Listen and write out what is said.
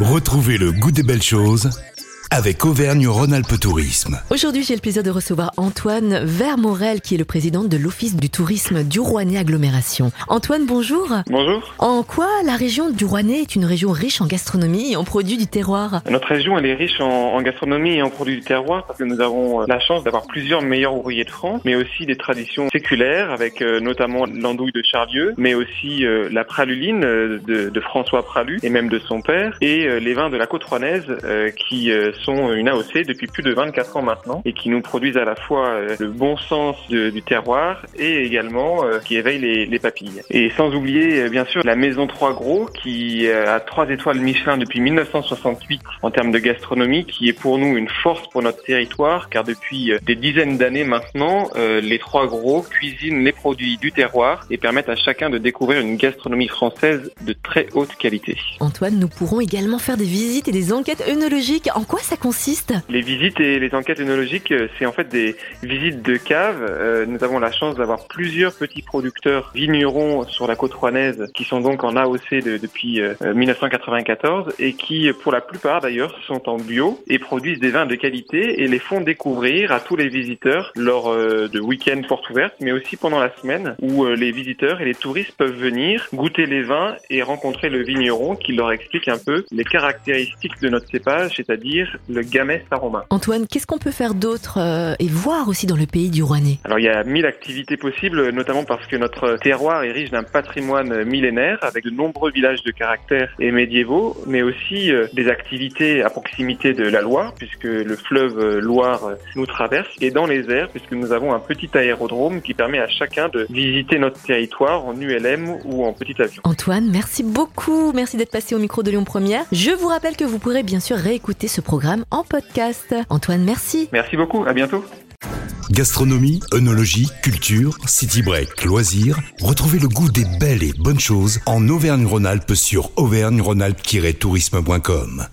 Retrouvez le goût des belles choses avec Auvergne-Rhône-Alpes Tourisme. Aujourd'hui, j'ai le plaisir de recevoir Antoine Vermorel, qui est le président de l'Office du tourisme du Rouennais Agglomération. Antoine, bonjour. Bonjour. En quoi la région du Rouennais est une région riche en gastronomie et en produits du terroir? Notre région, elle est riche en, en gastronomie et en produits du terroir parce que nous avons euh, la chance d'avoir plusieurs meilleurs ouvriers de France, mais aussi des traditions séculaires avec euh, notamment l'andouille de Charlieu, mais aussi euh, la praluline de, de François Pralu et même de son père, et euh, les vins de la côte rouennaise euh, qui euh, sont une AOC depuis plus de 24 ans maintenant et qui nous produisent à la fois euh, le bon sens du terroir et également euh, qui éveillent les, les papilles. Et sans oublier euh, bien sûr la maison Trois Gros qui euh, a trois étoiles Michelin depuis 1968 en termes de gastronomie qui est pour nous une force pour notre territoire car depuis euh, des dizaines d'années maintenant euh, les Trois Gros cuisinent les produits du terroir et permettent à chacun de découvrir une gastronomie française de très haute qualité. Antoine, nous pourrons également faire des visites et des enquêtes œnologiques. En quoi ça consiste Les visites et les enquêtes œnologiques, euh, c'est en fait des visites de caves. Euh, nous avons la chance d'avoir plusieurs petits producteurs vignerons sur la côte rouennaise qui sont donc en AOC de- depuis euh, 1994 et qui, pour la plupart d'ailleurs, sont en bio et produisent des vins de qualité et les font découvrir à tous les visiteurs lors euh, de week-ends portes ouvertes, mais aussi pendant la semaine où euh, les visiteurs et les touristes peuvent venir goûter les vins et rencontrer le vigneron qui leur explique un peu les caractéristiques de notre cépage, c'est-à-dire le gamay aroma. Antoine, qu'est-ce qu'on peut faire d'autre euh, et voir aussi dans le pays du Rouennais? Alors il y a mille activités possibles, notamment parce que notre terroir est riche d'un patrimoine millénaire avec de nombreux villages de caractère et médiévaux, mais aussi euh, des activités à proximité de la Loire, puisque le fleuve euh, Loire nous traverse, et dans les airs, puisque nous avons un petit aérodrome qui permet à chacun de visiter notre territoire en ULM ou en petit avion. Antoine, merci beaucoup. Merci d'être passé au micro de Lyon Première. Je vous rappelle que vous pourrez bien sûr réécouter ce programme en podcast. Antoine, merci. Merci beaucoup, à bientôt. Gastronomie, œnologie, culture, city break, loisirs. Retrouvez le goût des belles et bonnes choses en Auvergne-Rhône-Alpes sur auvergne-rhône-alpes-tourisme.com.